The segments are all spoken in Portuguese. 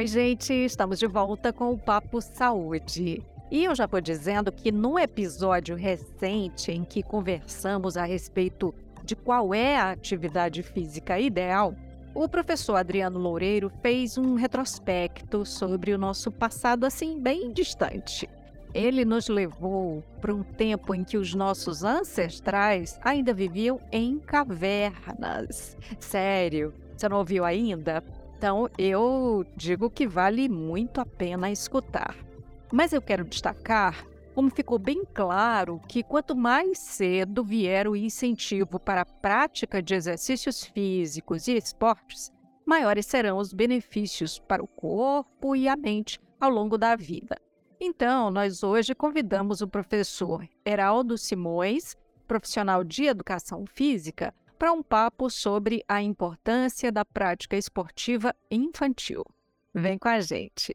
Oi, gente, estamos de volta com o Papo Saúde. E eu já vou dizendo que no episódio recente em que conversamos a respeito de qual é a atividade física ideal, o professor Adriano Loureiro fez um retrospecto sobre o nosso passado assim bem distante. Ele nos levou para um tempo em que os nossos ancestrais ainda viviam em cavernas. Sério, você não ouviu ainda? Então eu digo que vale muito a pena escutar. Mas eu quero destacar como ficou bem claro que quanto mais cedo vier o incentivo para a prática de exercícios físicos e esportes, maiores serão os benefícios para o corpo e a mente ao longo da vida. Então, nós hoje convidamos o professor Heraldo Simões, profissional de educação física, para um papo sobre a importância da prática esportiva infantil. Vem com a gente.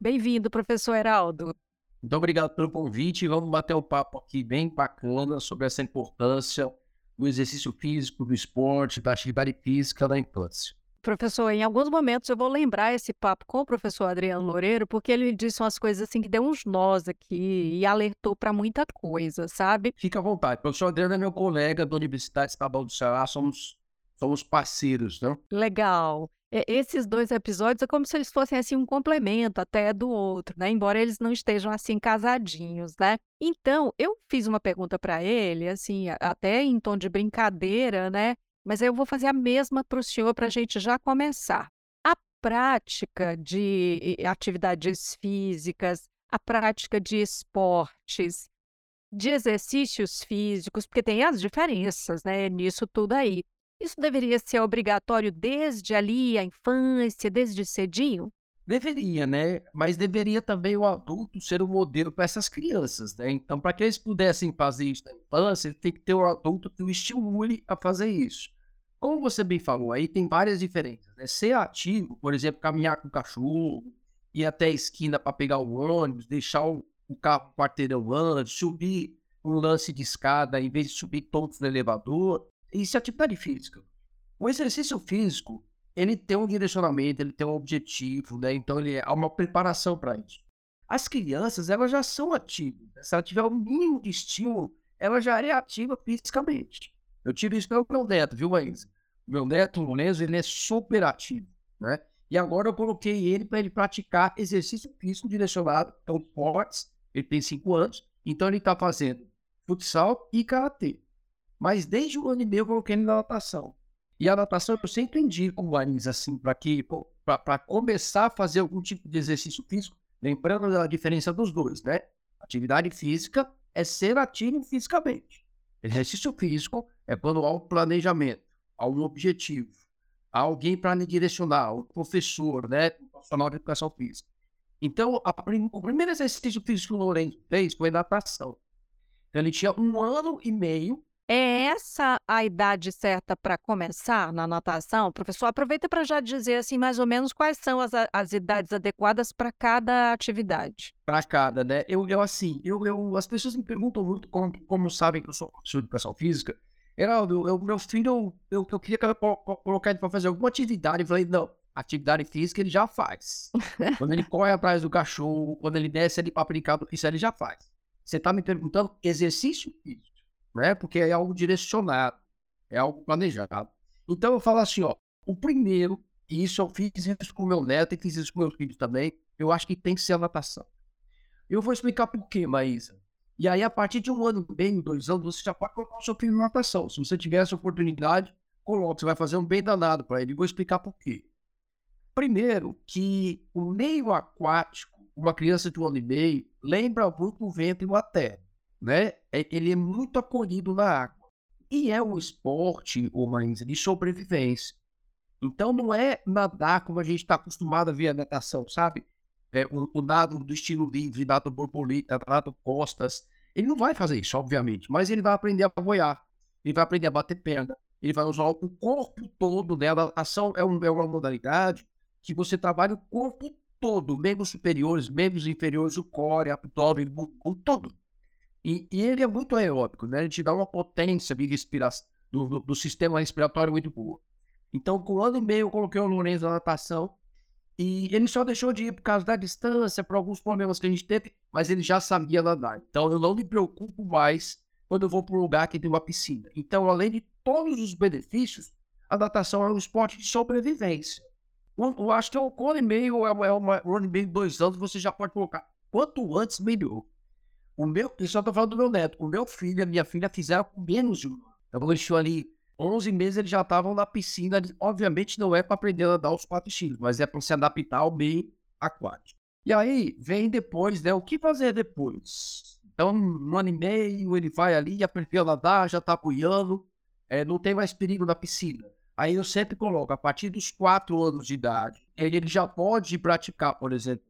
Bem-vindo, professor Heraldo. Muito obrigado pelo convite. Vamos bater um papo aqui bem bacana sobre essa importância do exercício físico, do esporte, da atividade física da infância. Professor, em alguns momentos eu vou lembrar esse papo com o professor Adriano Loureiro, porque ele disse umas coisas assim que deu uns nós aqui e alertou para muita coisa, sabe? Fica à vontade. O professor Adriano é meu colega da Universidade Estadual do Ceará, somos, somos parceiros, né? Legal. Esses dois episódios é como se eles fossem assim um complemento até do outro, né? Embora eles não estejam assim casadinhos, né? Então, eu fiz uma pergunta para ele, assim, até em tom de brincadeira, né? Mas eu vou fazer a mesma para o senhor para a gente já começar. A prática de atividades físicas, a prática de esportes, de exercícios físicos, porque tem as diferenças, né, nisso tudo aí. Isso deveria ser obrigatório desde ali, a infância, desde cedinho? Deveria, né? Mas deveria também o adulto ser o um modelo para essas crianças, né? Então, para que eles pudessem fazer isso na infância, tem que ter o um adulto que o estimule a fazer isso. Como você bem falou, aí tem várias diferenças. Né? Ser ativo, por exemplo, caminhar com o cachorro, ir até a esquina para pegar o ônibus, deixar o, carro quarteirão antes, subir um lance de escada em vez de subir todos no elevador. Isso é atividade física. O exercício físico, ele tem um direcionamento, ele tem um objetivo, né? Então ele há uma preparação para isso. As crianças, elas já são ativas. Se ela tiver o um mínimo de estímulo, ela já é ativa fisicamente. Eu tive isso pelo meu neto, viu, Maísa? Meu neto, o Lourenço, ele é super ativo, né? E agora eu coloquei ele para ele praticar exercício físico direcionado ao esportes. Ele tem cinco anos, então ele está fazendo futsal e karatê. Mas desde o ano e meio eu coloquei ele na natação. E a natação eu sempre indico, Maísa, assim, para que para começar a fazer algum tipo de exercício físico, lembrando da diferença dos dois, né? Atividade física é ser ativo fisicamente. Exercício físico é quando há um planejamento, há um objetivo, há alguém para lhe direcionar, o professor, né, o profissional de educação física. Então, prim o primeiro exercício físico que o Lourenço fez foi natação. Então, ele tinha um ano e meio é essa a idade certa para começar na natação? Professor, aproveita para já dizer assim mais ou menos quais são as, as idades adequadas para cada atividade. Para cada, né? Eu, eu assim, eu, eu, as pessoas me perguntam muito como, como sabem que eu sou professor de educação física. Heraldo, eu, meu filho, eu, eu queria colocar ele para fazer alguma atividade. Eu falei, não, atividade física ele já faz. quando ele corre atrás do cachorro, quando ele desce ali para brincar, isso ele já faz. Você está me perguntando exercício físico né? Porque é algo direcionado, é algo planejado. Então eu falo assim, ó, o primeiro, e isso eu fiz isso com meu neto e fiz isso com meus filhos também, eu acho que tem que ser a natação. Eu vou explicar por quê, Maísa. E aí, a partir de um ano bem, dois anos, você já pode colocar o seu filho na natação. Se você tiver essa oportunidade, coloque, você vai fazer um bem danado para ele. E vou explicar por quê. Primeiro, que o meio aquático, uma criança de um ano e meio, lembra muito o vento e o terra né? É, ele é muito acolhido na água. E é um esporte, uma de sobrevivência. Então não é nadar como a gente está acostumado a ver a natação, sabe? É, o, o nado do estilo livre, nado borboleta, nado costas. Ele não vai fazer isso, obviamente, mas ele vai aprender a voar, ele vai aprender a bater perna, ele vai usar o corpo todo, né? A natação é, é uma modalidade que você trabalha o corpo todo, membros superiores, membros inferiores, o core, abdômen, o todo. E, e, ele é muito aeróbico, né? Ele te dá uma potência de respiração do, do, do, sistema respiratório muito boa. Então, com um ano e meio, eu coloquei o Lourenço na natação E ele só deixou de ir por causa da distância, por alguns problemas que a gente teve, mas ele já sabia nadar. Então eu não me preocupo mais quando eu vou para um lugar que tem uma piscina. Então, além de todos os benefícios, a natação é um esporte de sobrevivência. Eu acho que é um ano e meio, é é um ano e meio, dois anos, você já pode colocar. Quanto antes, melhor. O meu, eu só estou falando do meu neto. O meu filho e a minha filha fizeram com menos de um ano. Então, eles ali 11 meses, eles já estavam na piscina. Obviamente, não é para aprender a nadar os quatro estilos, mas é para se adaptar ao meio aquático. E aí, vem depois, né? O que fazer depois? Então, um ano e meio, ele vai ali, aprendeu a nadar, já está apoiando, é, não tem mais perigo na piscina. Aí eu sempre coloco, a partir dos quatro anos de idade, ele já pode praticar, por exemplo,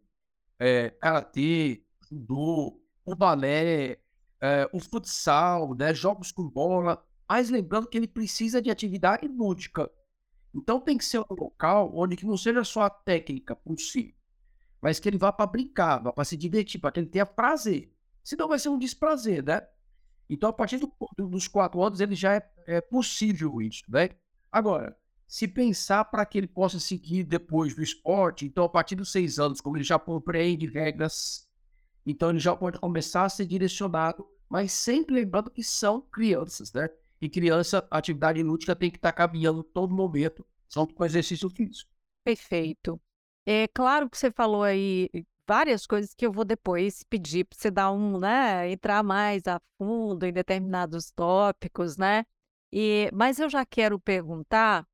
é, karatê, judô, o balé, é, o futsal, né, jogos com bola, mas lembrando que ele precisa de atividade lúdica. Então tem que ser um local onde que não seja só a técnica por si, mas que ele vá para brincar, vá para se divertir, para que ele tenha prazer. Senão vai ser um desprazer, né? Então, a partir do, dos quatro anos, ele já é, é possível isso, né? Agora, se pensar para que ele possa seguir depois do esporte, então, a partir dos seis anos, como ele já compreende regras então ele já pode começar a ser direcionado, mas sempre lembrando que são crianças, né? E criança, atividade lúdica tem que estar tá caminhando todo momento, junto com exercício físico. Perfeito. É claro que você falou aí várias coisas que eu vou depois pedir para você dar um, né, entrar mais a fundo em determinados tópicos, né? E, mas eu já quero perguntar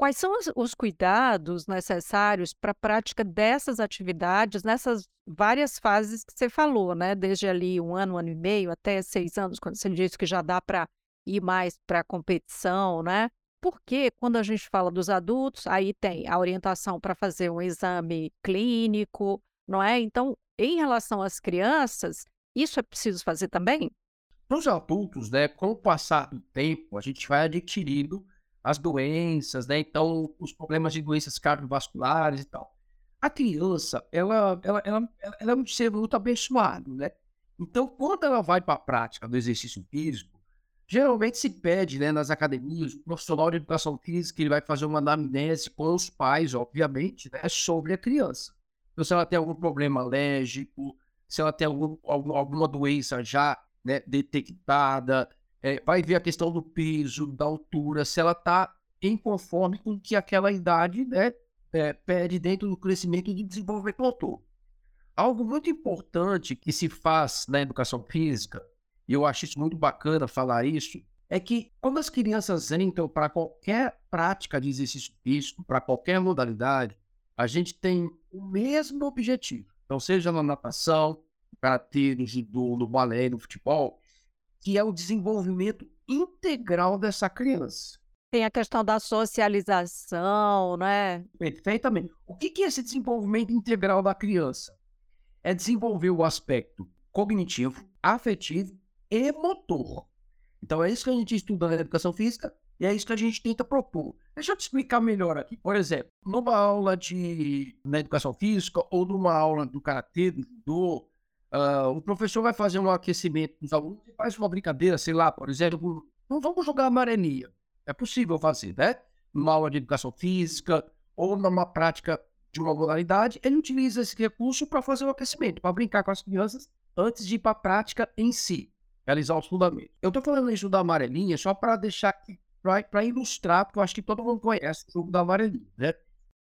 Quais são os, os cuidados necessários para a prática dessas atividades nessas várias fases que você falou, né? Desde ali um ano, um ano e meio, até seis anos, quando você disse que já dá para ir mais para a competição, né? Porque quando a gente fala dos adultos, aí tem a orientação para fazer um exame clínico, não é? Então, em relação às crianças, isso é preciso fazer também? Para os adultos, né, com o passar do tempo, a gente vai adquirindo as doenças, né? Então, os problemas de doenças cardiovasculares e tal. A criança, ela, ela, ela, ela é um ser muito abençoado, né? Então, quando ela vai para a prática do exercício físico, geralmente se pede, né, nas academias, o profissional de educação física, ele vai fazer uma anamnese com os pais, obviamente, né, sobre a criança. Então, se ela tem algum problema alérgico, se ela tem algum, alguma doença já né, detectada, é, vai ver a questão do peso, da altura, se ela está em conforme com que aquela idade né, é, pede dentro do crescimento e do desenvolvimento motor. Algo muito importante que se faz na educação física, e eu acho isso muito bacana falar isso, é que quando as crianças entram para qualquer prática de exercício físico, para qualquer modalidade, a gente tem o mesmo objetivo. Então, seja na natação, no karatê, no judô, no balé, no futebol, que é o desenvolvimento integral dessa criança. Tem a questão da socialização, né? Perfeitamente. O que é esse desenvolvimento integral da criança? É desenvolver o aspecto cognitivo, afetivo e motor. Então é isso que a gente estuda na educação física e é isso que a gente tenta propor. Deixa eu te explicar melhor aqui. Por exemplo, numa aula de na educação física ou numa aula do karatê, do Uh, o professor vai fazer um aquecimento dos alunos e faz uma brincadeira, sei lá, por exemplo, não vamos jogar amarelinha. É possível fazer, né? Numa aula de educação física ou numa prática de uma modalidade, ele utiliza esse recurso para fazer o aquecimento, para brincar com as crianças antes de ir para a prática em si, realizar os fundamentos. Eu estou falando isso da amarelinha só para deixar aqui, para ilustrar, porque eu acho que todo mundo conhece o jogo da amarelinha, né?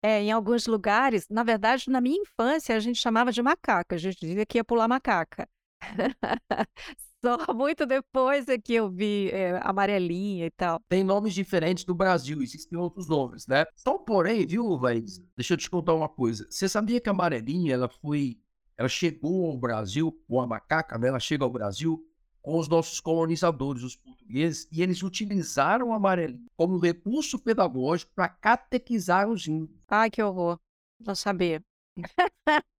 É, em alguns lugares, na verdade, na minha infância, a gente chamava de macaca, a gente dizia que ia pular macaca. Só muito depois é que eu vi é, amarelinha e tal. Tem nomes diferentes no Brasil, existem outros nomes, né? Só porém, viu, Laís? Deixa eu te contar uma coisa. Você sabia que a amarelinha, ela foi... Ela chegou ao Brasil, ou a macaca, né? Ela chega ao Brasil com os nossos colonizadores, os portugueses, e eles utilizaram o amarelinho como recurso pedagógico para catequizar os índios. Ai, que horror. Não sabia.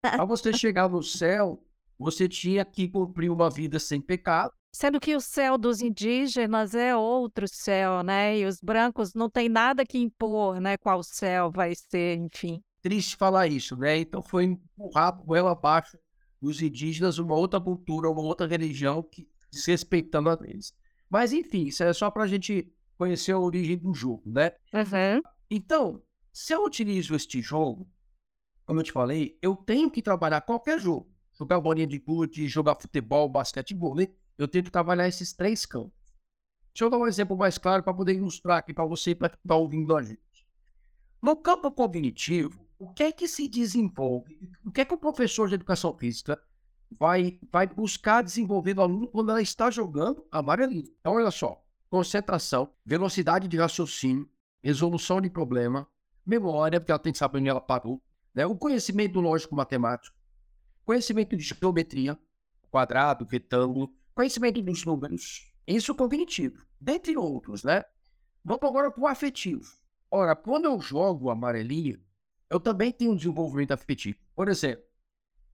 para você chegar no céu, você tinha que cumprir uma vida sem pecado. Sendo que o céu dos indígenas é outro céu, né? E os brancos não tem nada que impor, né? Qual céu vai ser, enfim. Triste falar isso, né? Então foi empurrar por ela abaixo dos indígenas uma outra cultura, uma outra religião que desrespeitando a deles. Mas enfim, isso é só para a gente conhecer a origem do jogo, né? Uhum. Então, se eu utilizo este jogo, como eu te falei, eu tenho que trabalhar qualquer jogo. Jogar bolinha de gude, jogar futebol, basquetebol, eu tenho que trabalhar esses três campos. Deixa eu dar um exemplo mais claro para poder ilustrar aqui para você para estar tá ouvindo a gente. No campo cognitivo, o que é que se desenvolve? O que é que o professor de educação física vai, vai buscar desenvolver no aluno quando ela está jogando amarelinho? Então, olha só: concentração, velocidade de raciocínio, resolução de problema, memória, porque ela tem que saber onde ela parou, né? o conhecimento lógico-matemático, conhecimento de geometria, quadrado, retângulo, conhecimento dos números, isso cognitivo, dentre outros, né? Vamos agora para o afetivo. Ora, quando eu jogo amarelinho, eu também tenho um desenvolvimento afetivo. Por exemplo,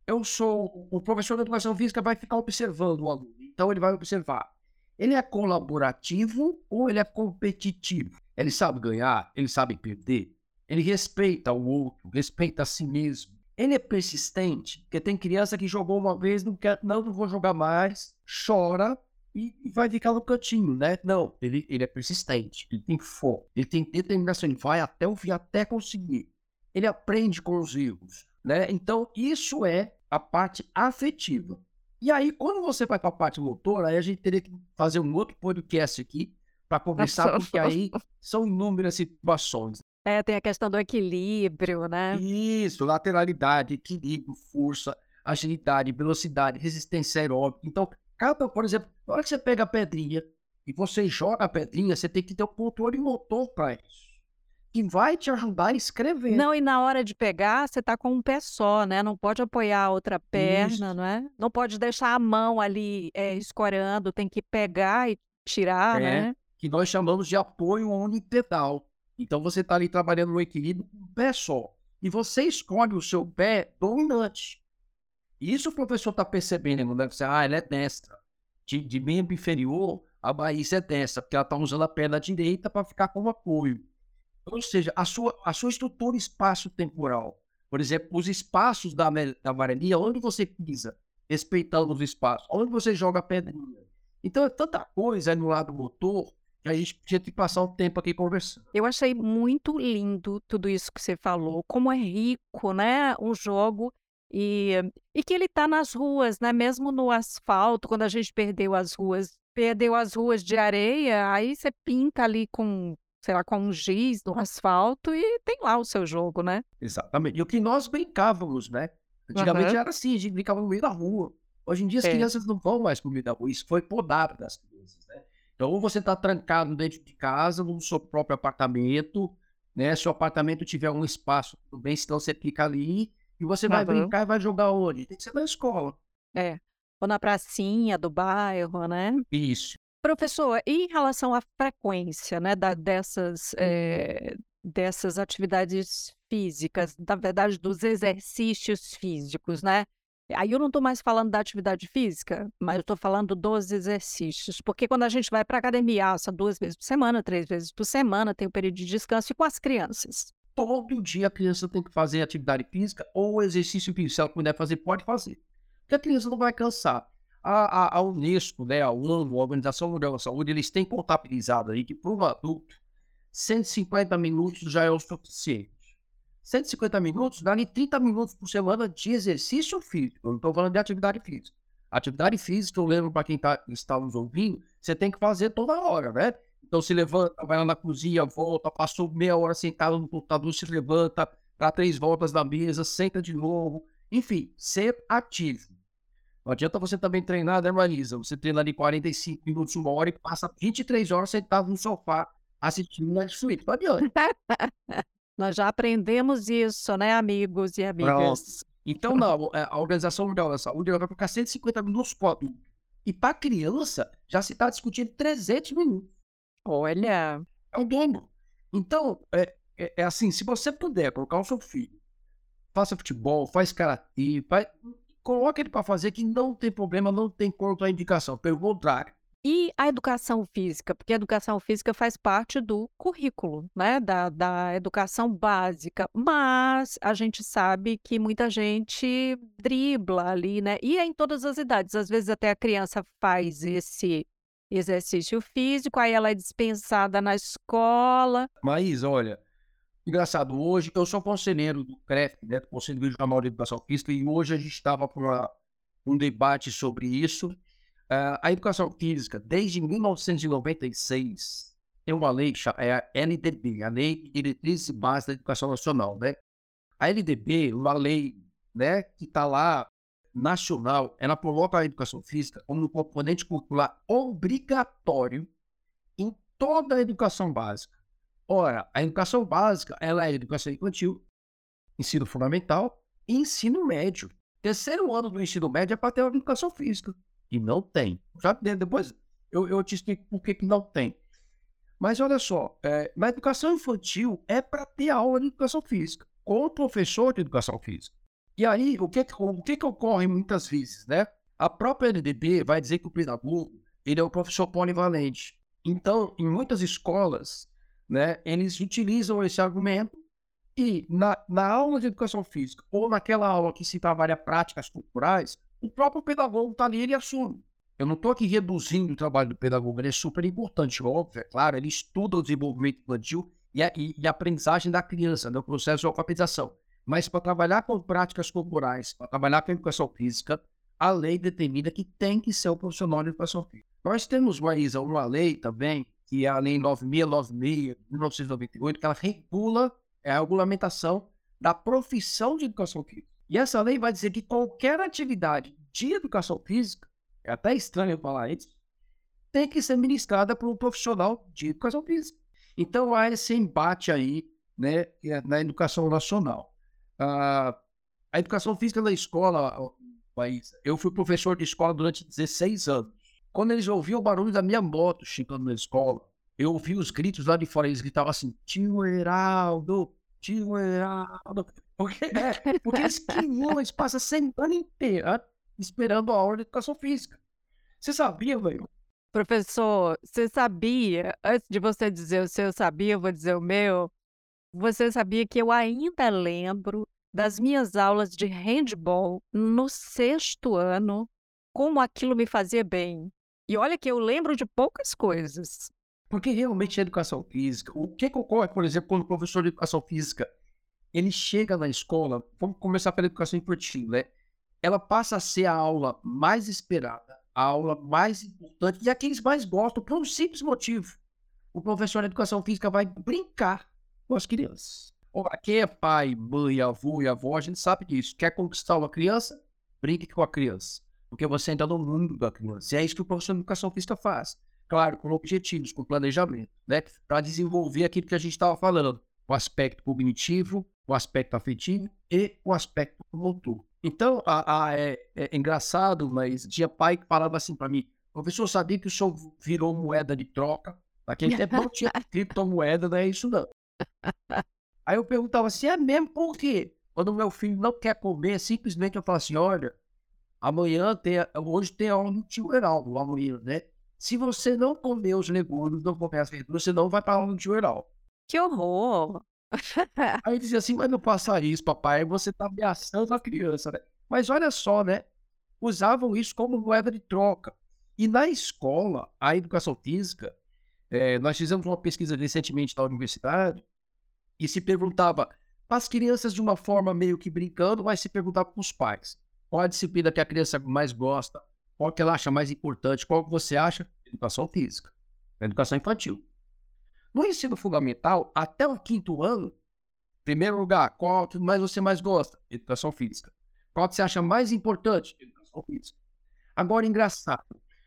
eu sou o professor de educação física vai ficar observando o aluno. Então ele vai observar. Ele é colaborativo ou ele é competitivo? Ele sabe ganhar, ele sabe perder. Ele respeita o outro, respeita a si mesmo. Ele é persistente, porque tem criança que jogou uma vez, não quer, não, não vou jogar mais, chora e, vai ficar no cantinho, né? Não, ele, ele é persistente, ele tem foco, ele tem determinação, ele vai até o fim, até conseguir ele aprende com os erros, né? Então, isso é a parte afetiva. E aí, quando você vai para a parte motora, aí a gente teria que fazer um outro podcast aqui para conversar, porque aí são inúmeras situações. É, tem a questão do equilíbrio, né? Isso, lateralidade, equilíbrio, força, agilidade, velocidade, resistência aeróbica. Então, cada, por exemplo, na hora que você pega a pedrinha e você joga a pedrinha, você tem que ter um controle motor para isso que vai te ajudar a escrever. Não, e na hora de pegar, você tá com um pé só, né? Não pode apoiar a outra perna, Isso. não é? Não pode deixar a mão ali é, escorando, tem que pegar e tirar, é, né? Que nós chamamos de apoio unipedal. Então você tá ali trabalhando no equilíbrio com um pé só. E você escolhe o seu pé dominante. Isso o professor tá percebendo, né? Você, ah, ela é destra. De, de membro inferior, a Bahia é destra, porque ela tá usando a perna direita para ficar como apoio. Ou seja, a sua, a sua estrutura espaço-temporal. Por exemplo, os espaços da, da amarelinha, onde você pisa, respeitando os espaços, onde você joga a pedrinha. Então é tanta coisa no lado motor que a gente tinha que passar um tempo aqui conversando. Eu achei muito lindo tudo isso que você falou, como é rico, né, um jogo e, e que ele está nas ruas, né, mesmo no asfalto, quando a gente perdeu as ruas, perdeu as ruas de areia, aí você pinta ali com sei lá, com um giz no asfalto e tem lá o seu jogo, né? Exatamente. E o que nós brincávamos, né? Antigamente uhum. era assim, a gente brincava no meio da rua. Hoje em dia as é. crianças não vão mais pro meio da rua. Isso foi podado das crianças, né? Então, ou você está trancado dentro de casa, no seu próprio apartamento, né? Se o apartamento tiver um espaço, tudo bem, senão você fica ali e você vai uhum. brincar e vai jogar onde? Tem que ser na escola. É. Ou na pracinha do bairro, né? Isso. Professor, e em relação à frequência, né, da, dessas, é, dessas atividades físicas, na verdade, dos exercícios físicos, né? Aí eu não estou mais falando da atividade física, mas eu estou falando dos exercícios. Porque quando a gente vai para a academia, são duas vezes por semana, três vezes por semana, tem o um período de descanso, e com as crianças? Todo dia a criança tem que fazer atividade física ou exercício físico. Se ela puder fazer, pode fazer. Porque a criança não vai cansar a, a, a Unesco, né, a ONU, a Organização Mundial da Saúde, eles têm contabilizado aí que para um adulto, 150 minutos já é o suficiente. 150 minutos dá 30 minutos por semana de exercício físico. Eu não estou falando de atividade física. Atividade física, eu lembro para quem tá, está nos ouvindo, você tem que fazer toda hora, né? Então se levanta, vai lá na cozinha, volta, passou meia hora sentado no computador, se levanta, dá três voltas na mesa, senta de novo. Enfim, ser ativo. Não adianta você também treinar, né, Marisa? Você treina ali 45 minutos, uma hora e passa 23 horas sentado no sofá assistindo Netflix. Não adianta. Nós já aprendemos isso, né, amigos e amigas? Pronto. Então, não, é, a Organização Mundial da Saúde vai ficar 150 minutos adulto. E para criança, já se está discutindo 300 minutos. Olha. É o dobro. Então, é, é, é, assim, se você puder colocar o seu filho, faça futebol, faz karatê, faz, coloca ele para fazer que não tem problema, não tem contraindicação, pelo contrário. E a educação física, porque a educação física faz parte do currículo, né, da, da educação básica, mas a gente sabe que muita gente dribla ali, né, e é em todas as idades, às vezes até a criança faz esse exercício físico, aí ela é dispensada na escola. Mas, olha, Engraçado, hoje eu sou conselheiro do CREF, né, do Conselho Regional de Educação Física, e hoje a gente estava com um debate sobre isso. Uh, a educação física, desde 1996, tem uma lei, é a LDB, a Lei de Diretrizes e da Educação Nacional, né? A LDB, uma lei né, que está lá nacional, ela coloca a educação física como um componente curricular obrigatório em toda a educação básica. Ora, a educação básica ela é educação infantil, ensino fundamental e ensino médio. Terceiro ano do ensino médio é para ter uma educação física. E não tem. Já depois eu, eu te explico por que, que não tem. Mas olha só, é, na educação infantil é para ter aula de educação física, com o professor de educação física. E aí, o que, o que, que ocorre muitas vezes, né? A própria LDB vai dizer que o pedagogo ele é um professor polivalente. Então, em muitas escolas, né, eles utilizam esse argumento e na, na aula de educação física ou naquela aula que se trabalha práticas culturais, o próprio pedagogo está ali ele assume. Eu não estou aqui reduzindo o trabalho do pedagogo, ele é super importante, óbvio, é claro, ele estuda o desenvolvimento infantil e a, e, a aprendizagem da criança, né, processo de alfabetização. Mas para trabalhar com práticas corporais, para trabalhar com educação física, a lei determina que tem que ser o profissional de educação física. Nós temos, uma lei também, que é a Lei 9696 de 1998, que ela regula é a regulamentação da profissão de educação física. E essa lei vai dizer que qualquer atividade de educação física, é até estranho falar isso, tem que ser ministrada por um profissional de educação física. Então há esse embate aí né, é na educação nacional. Uh, a educação física na escola, país, eu fui professor de escola durante 16 anos. Quando eles ouviam o barulho da minha moto chegando na escola, eu ouvi os gritos lá de fora, eles gritavam assim, tio Heraldo, tio Heraldo. Porque, é, porque eles queriam, eles passam a semana inteira esperando a hora de educação física. Você sabia, velho? Professor, você sabia, antes de você dizer o seu sabia, eu vou dizer o meu, você sabia que eu ainda lembro das minhas aulas de handball no sexto ano, como aquilo me fazia bem. E olha que eu lembro de poucas coisas. Porque realmente a educação física, o que, ocorre, por exemplo, quando o professor de educação física ele chega na escola, vamos começar pela educação infantil, né? Ela passa a ser a aula mais esperada, a aula mais importante e a que eles mais gostam, por um simples motivo. O professor de educação física vai brincar com as crianças. Ora, quem é pai, mãe, avô e avó, a gente sabe disso. Quer conquistar uma criança? Brinque com a criança. Porque você ainda no mundo da criança. E é isso que o professor de educação física faz. Claro, com objetivos, com planejamento, né? Para desenvolver aquilo que a gente estava falando. O aspecto cognitivo, o aspecto afetivo e o aspecto motor. Então, a, a, é, é, engraçado, mas tinha pai que falava assim para mim, professor, sabia que o senhor virou moeda de troca? Naquele tempo não tinha criptomoeda, não é isso não. Aí eu perguntava assim, é mesmo por quê? Quando meu filho não quer comer, simplesmente eu falo assim, olha, amanhã tem, hoje tem aula no tio Heraldo, amanhã, né? Se você não comer os legumes, não comer as verduras, você não vai para aula no tio Heraldo. Que horror! Aí dizia assim, mas não faça isso, papai, você está ameaçando a criança, né? Mas olha só, né? Usavam isso como moeda de troca. E na escola, a educação física, é, nós fizemos uma pesquisa recentemente na universidade, e se perguntava para as crianças de uma forma meio que brincando, mas se perguntava para os pais. Qual a disciplina que a criança mais gosta? Qual que ela acha mais importante? Qual que você acha? Educação física. Educação infantil. No ensino fundamental, até o quinto ano, primeiro lugar, qual que mais você mais gosta? Educação física. Qual que você acha mais importante? Educação física. Agora, engraçado,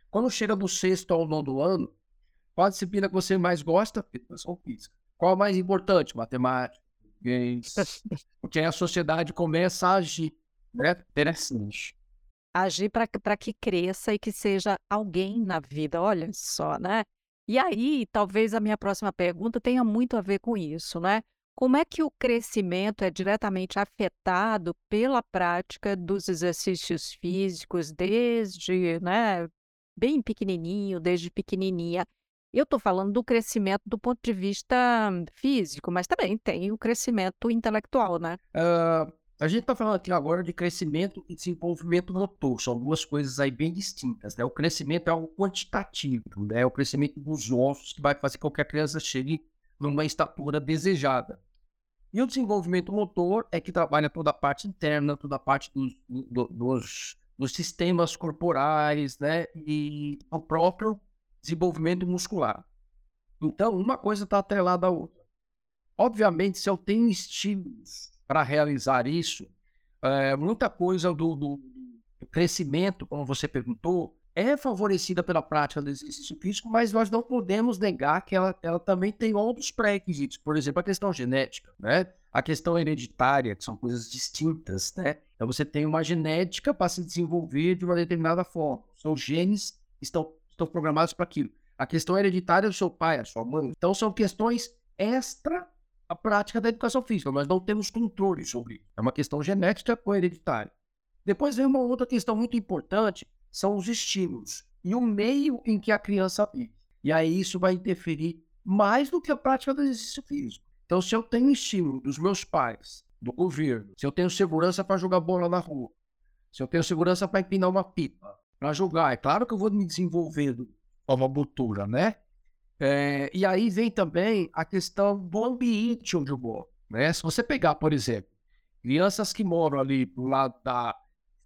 quando chega do sexto ao nono ano, qual a disciplina que você mais gosta? Educação física. Qual a mais importante? Matemática, português. Porque aí a sociedade começa a agir. Né? Interessante. Agir para que cresça e que seja alguém na vida, olha só, né? E aí, talvez a minha próxima pergunta tenha muito a ver com isso, né? Como é que o crescimento é diretamente afetado pela prática dos exercícios físicos desde, né, bem pequenininho, desde pequenininha? Eu estou falando do crescimento do ponto de vista físico, mas também tem o crescimento intelectual, né? Uh, a gente está falando aqui agora de crescimento e desenvolvimento motor, são duas coisas aí bem distintas, né? O crescimento é algo quantitativo, né? É o crescimento dos ossos que vai fazer com que a criança chegue numa estatura desejada. E o desenvolvimento motor é que trabalha toda a parte interna, toda a parte dos, do, dos, dos sistemas corporais, né? E o próprio desenvolvimento muscular. Então, uma coisa está atrelada à outra. Obviamente, se eu tenho estímulos para realizar isso, é, muita coisa do, do, do crescimento, como você perguntou, é favorecida pela prática do exercício físico, mas nós não podemos negar que ela, ela também tem outros pré-requisitos. Por exemplo, a questão genética, né? A questão hereditária, que são coisas distintas, né? Então você tem uma genética para se desenvolver de uma determinada forma. Seus genes estão, estão programados para aquilo. A questão hereditária é do seu pai, a sua mãe. Então são questões extra a prática da educação física. Nós não temos controle sobre isso. É uma questão genética ou hereditária. Depois vem uma outra questão muito importante, são os estímulos e o meio em que a criança vive. E aí isso vai interferir mais do que a prática do exercício físico. Então, se eu tenho estímulo dos meus pais, do governo, se eu tenho segurança para jogar bola na rua, se eu tenho segurança para empinar uma pipa, para jogar, é claro que eu vou me desenvolvendo uma motora, né? É, e aí vem também a questão do ambiente onde eu moro. Né? Se você pegar, por exemplo, crianças que moram ali do lado da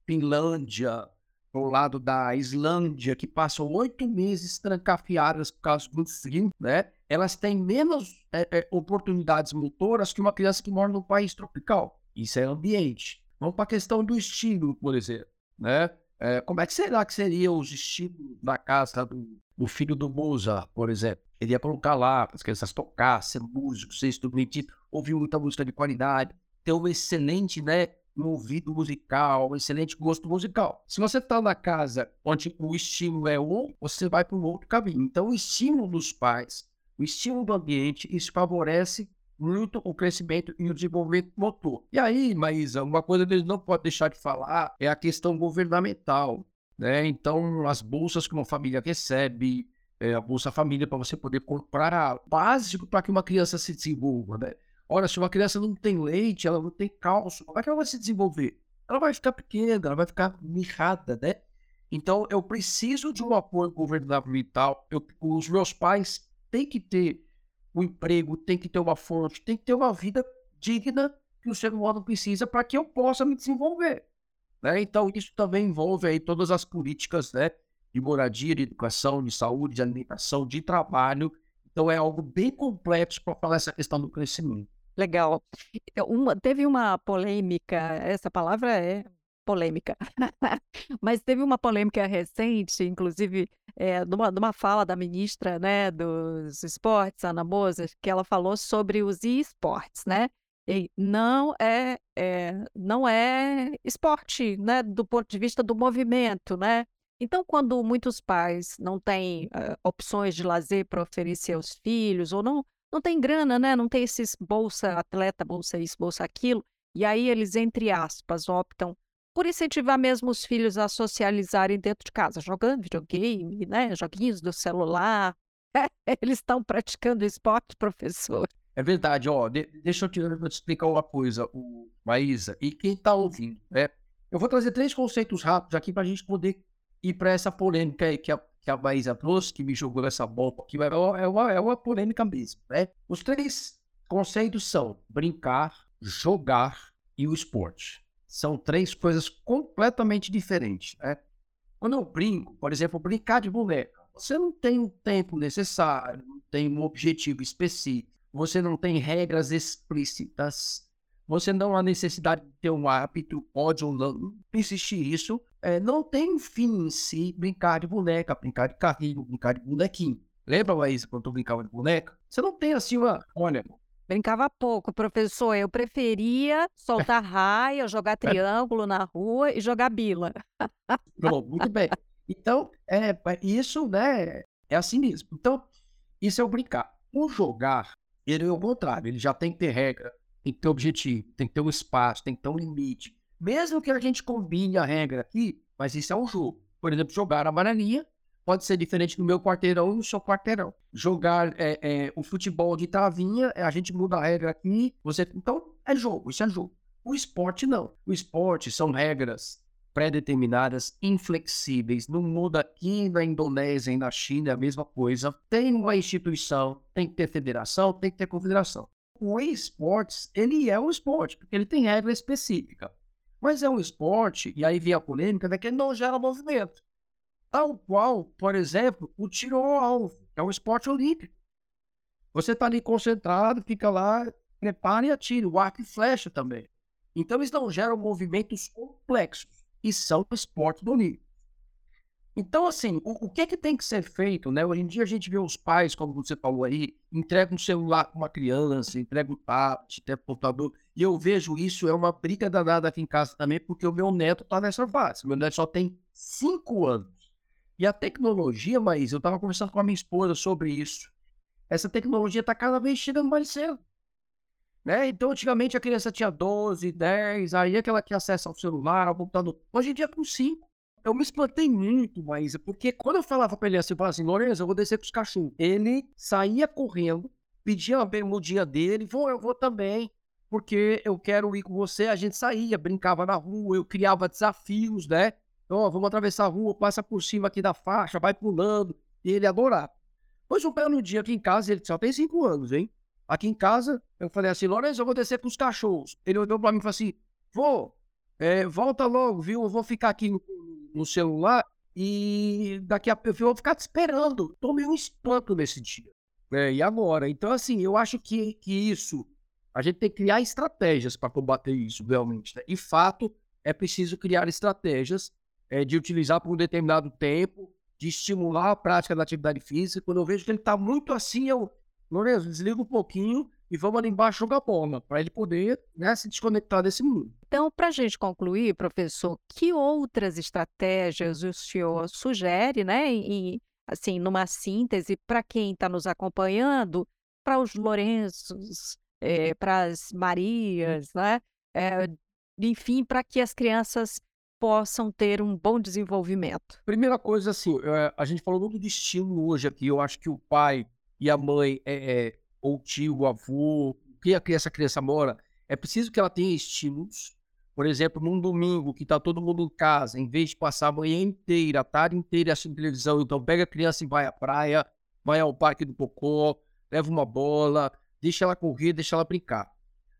Finlândia, ao lado da Islândia, que passam oito meses trancafiadas por causa do frio, né? Elas têm menos é, é, oportunidades motoras que uma criança que mora num país tropical. Isso é ambiente. Vamos para a questão do estímulo, por exemplo, né? É, como é que será que seriam os estímulos na casa do, do filho do Mozart, por exemplo? Ele ia colocar lá as crianças tocar, ser músico, ser instrumentista, ouvir muita música de qualidade, ter um excelente, né? um ouvido musical, um excelente gosto musical. Se você está na casa onde o estímulo é um, você vai para um outro caminho. Então, o estímulo dos pais, o estímulo do ambiente, isso favorece muito o crescimento e o desenvolvimento motor. E aí, Maísa, uma coisa que eles não podem deixar de falar é a questão governamental. Né? Então, as bolsas que uma família recebe, é, a Bolsa Família para você poder comprar básico para que uma criança se desenvolva. Né? Ora, se uma criança não tem leite, ela não tem cálcio, como é que ela vai se desenvolver? Ela vai ficar pequena, ela vai ficar mirrada, né? Então, eu preciso de um apoio governamental. Eu, os meus pais têm que ter um emprego, têm que ter uma fonte, têm que ter uma vida digna que o ser humano precisa para que eu possa me desenvolver. Né? Então, isso também envolve aí todas as políticas né, de moradia, de educação, de saúde, de alimentação, de trabalho. Então, é algo bem complexo para falar essa questão do crescimento. Legal. Uma, teve uma polêmica, essa palavra é polêmica, mas teve uma polêmica recente, inclusive, é, numa, numa fala da ministra né, dos esportes, Ana Mozart, que ela falou sobre os esportes, né? E não é, é, não é esporte, né, do ponto de vista do movimento, né? Então, quando muitos pais não têm uh, opções de lazer para oferecer aos filhos, ou não, não tem grana, né? Não tem esses bolsa atleta, bolsa isso, bolsa aquilo. E aí eles, entre aspas, optam por incentivar mesmo os filhos a socializarem dentro de casa, jogando videogame, né? Joguinhos do celular. eles estão praticando esporte, professor. É verdade, ó. De, deixa eu te, eu te, explicar uma coisa, o, Maísa, e quem está ouvindo, né? Eu vou trazer três conceitos rápidos aqui para a gente poder ir para essa polêmica aí que a que a Maísa trouxe, que me jogou essa bomba aqui, é uma, é uma, é uma polêmica mesmo, né? Os três conceitos são brincar, jogar e o esporte. São três coisas completamente diferentes, né? Quando eu brinco, por exemplo, brincar de boneca, você não tem o tempo necessário, não tem um objetivo específico, você não tem regras explícitas, você não há necessidade de ter um hábito, pode ou não isso. É, não tem fim em si brincar de boneca, brincar de carrinho, brincar de bonequinho. Lembra, Laís, quando tu brincava de boneca? Você não tem assim uma. Olha. Brincava pouco, professor. Eu preferia soltar raia, jogar triângulo na rua e jogar bila. Bom, muito bem. Então, é, isso, né? É assim mesmo. Então, isso é o brincar. O jogar, ele é o contrário. Ele já tem que ter regra, tem que ter objetivo, tem que ter um espaço, tem que ter um limite. Mesmo que a gente combine a regra aqui, mas isso é um jogo. Por exemplo, jogar a amarelinha pode ser diferente do meu quarteirão e do seu quarteirão. Jogar é, é, o futebol de travinha, a gente muda a regra aqui. Você... Então, é jogo, isso é jogo. O esporte não. O esporte são regras pré-determinadas, inflexíveis. Não muda aqui na Indonésia e na China, é a mesma coisa. Tem uma instituição, tem que ter federação, tem que ter confederação o esportes, ele é um esporte, porque ele tem regra específica. Mas é um esporte, e aí vem a polêmica, né, que não gera movimento. Tal qual, por exemplo, o tiro ao alvo, é um esporte olímpico. Você está ali concentrado, fica lá, prepara e atira. O arco e flecha também. Então eles não geram movimentos complexos e são esportes olímpicos. Então, assim, o, o, que é que tem que ser feito, né? Hoje em dia a gente vê os pais, como você falou aí, entregam um celular para uma criança, entregam um tablet, entregam um computador, e eu vejo isso, é uma briga danada aqui em casa também, porque o meu neto está nessa fase. Meu neto só tem cinco anos. E a tecnologia, mas eu estava conversando com a minha esposa sobre isso. Essa tecnologia está cada vez chegando mais cedo. Né? Então, antigamente a criança tinha 12, 10, aí é que acesso ao celular, ao computador. Hoje em dia, com 5 eu me espantei muito, Maísa, porque quando eu falava pra ele assim, eu falava assim, Lourenço, eu vou descer pros cachorros. Ele saía correndo, pedia a bermudinha dele, vou, eu vou também, porque eu quero ir com você. A gente saía, brincava na rua, eu criava desafios, né? Ó, oh, vamos atravessar a rua, passa por cima aqui da faixa, vai pulando, e ele adorava. Pois um belo dia aqui em casa, ele só tem cinco anos, hein? Aqui em casa, eu falei assim, Lourenço, eu vou descer pros cachorros. Ele olhou pra mim e falou assim, vou, é, volta logo, viu? Eu vou ficar aqui no, no celular e daqui a pouco eu vou ficar te esperando. Tomei um espanto nesse dia. É, e agora? Então, assim, eu acho que, que isso, a gente tem que criar estratégias para combater isso, realmente. Né? E fato, é preciso criar estratégias é, de utilizar por um determinado tempo, de estimular a prática da atividade física. Quando eu vejo que ele está muito assim, eu, Lourenço, desliga um pouquinho e vamos ali embaixo jogar bola, para ele poder né, se desconectar desse mundo. Então, para a gente concluir, professor, que outras estratégias o senhor sugere, né, e, assim, numa síntese, para quem está nos acompanhando, para os Lourenços, é, para as Marias, né, é, enfim, para que as crianças possam ter um bom desenvolvimento? Primeira coisa, assim, a gente falou muito de estímulo hoje aqui. Eu acho que o pai e a mãe é, ou tio, avô, que a criança, a criança mora, é preciso que ela tenha estímulos. Por exemplo, num domingo que está todo mundo em casa, em vez de passar a manhã inteira, a tarde inteira assistindo televisão, então pega a criança e vai à praia, vai ao parque do Cocó, leva uma bola, deixa ela correr, deixa ela brincar.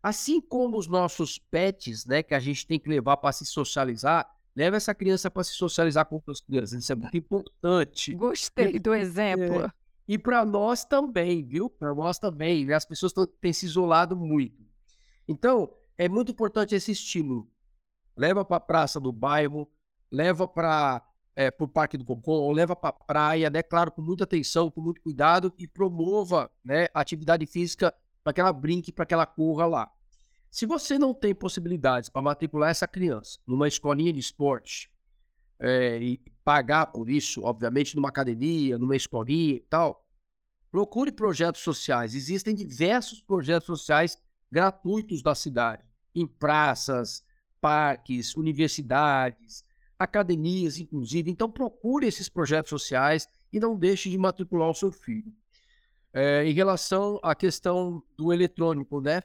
Assim como os nossos pets, né, que a gente tem que levar para se socializar, leva essa criança para se socializar com outras crianças. Isso é muito importante. Gostei do exemplo. É. E para nós também, viu? Para nós também. As pessoas têm se isolado muito. Então, é muito importante esse estímulo. Leva para a praça do bairro, leva para é, o Parque do Cocô, leva para a praia, né? Claro, com muita atenção, com muito cuidado e promova né, atividade física para que ela brinque, para que ela corra lá. Se você não tem possibilidades para matricular essa criança numa escolinha de esporte, é, e pagar por isso, obviamente, numa academia, numa escolinha e tal, procure projetos sociais. Existem diversos projetos sociais gratuitos da cidade, em praças, parques, universidades, academias, inclusive. Então, procure esses projetos sociais e não deixe de matricular o seu filho. É, em relação à questão do eletrônico, né?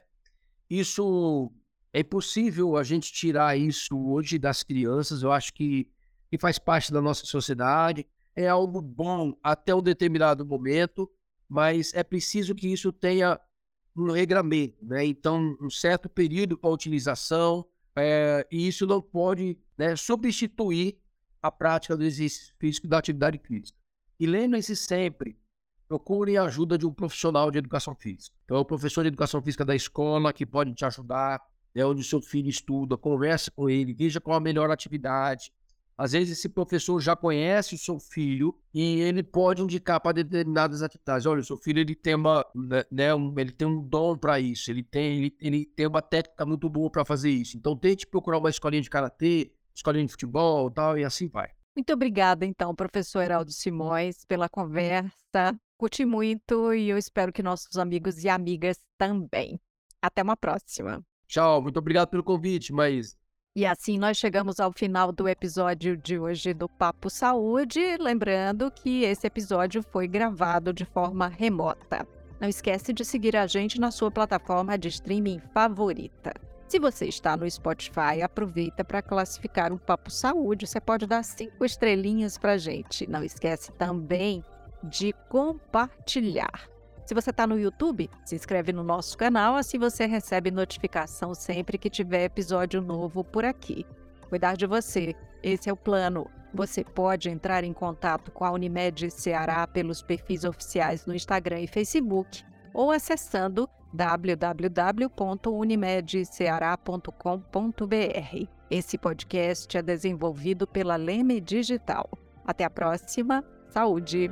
Isso é impossível a gente tirar isso hoje das crianças. Eu acho que que faz parte da nossa sociedade, é algo bom até um determinado momento, mas é preciso que isso tenha um regramento, né? Então, um certo período para utilização, é, e isso não pode né, substituir a prática do exercício físico da atividade física. E lembrem-se sempre, procure a ajuda de um profissional de educação física. Então, o professor de educação física da escola que pode te ajudar, é onde o seu filho estuda, converse com ele, veja qual a melhor atividade, às vezes esse professor já conhece o seu filho e ele pode indicar para determinadas atividades. Olha, o seu filho ele tem uma, né, né um, ele tem um dom para isso, ele tem, ele, ele tem uma técnica muito boa para fazer isso. Então tente procurar uma escolinha de karatê, escolinha de futebol, tal e assim vai. Muito obrigada, então, professor Heraldo Simões, pela conversa. Curti muito e eu espero que nossos amigos e amigas também. Até uma próxima. Tchau, muito obrigado pelo convite, mas e assim nós chegamos ao final do episódio de hoje do Papo Saúde. Lembrando que esse episódio foi gravado de forma remota. Não esquece de seguir a gente na sua plataforma de streaming favorita. Se você está no Spotify, aproveita para classificar o Papo Saúde. Você pode dar cinco estrelinhas para gente. Não esquece também de compartilhar. Se você está no YouTube, se inscreve no nosso canal, assim você recebe notificação sempre que tiver episódio novo por aqui. Cuidar de você, esse é o plano. Você pode entrar em contato com a Unimed Ceará pelos perfis oficiais no Instagram e Facebook ou acessando www.unimedceará.com.br. Esse podcast é desenvolvido pela Leme Digital. Até a próxima. Saúde!